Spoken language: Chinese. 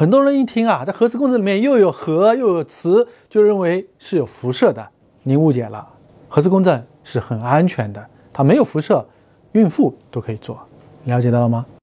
很多人一听啊这核磁共振里面又有核又有磁就认为是有辐射的您误解了核磁共振是很安全的它没有辐射孕妇都可以做。了解到了吗？